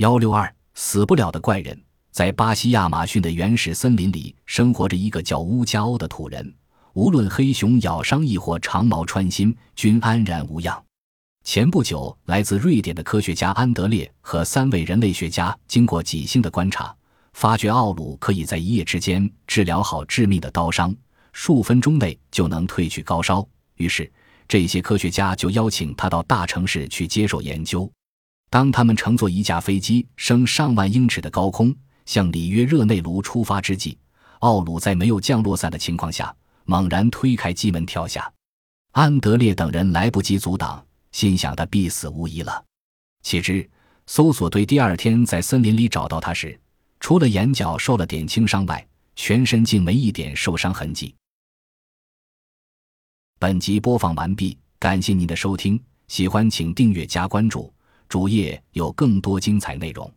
幺六二死不了的怪人，在巴西亚马逊的原始森林里生活着一个叫乌加欧的土人。无论黑熊咬伤亦或长矛穿心，均安然无恙。前不久，来自瑞典的科学家安德烈和三位人类学家经过几星的观察，发觉奥鲁可以在一夜之间治疗好致命的刀伤，数分钟内就能褪去高烧。于是，这些科学家就邀请他到大城市去接受研究。当他们乘坐一架飞机升上万英尺的高空，向里约热内卢出发之际，奥鲁在没有降落伞的情况下。猛然推开机门跳下，安德烈等人来不及阻挡，心想他必死无疑了。岂知搜索队第二天在森林里找到他时，除了眼角受了点轻伤外，全身竟没一点受伤痕迹。本集播放完毕，感谢您的收听，喜欢请订阅加关注，主页有更多精彩内容。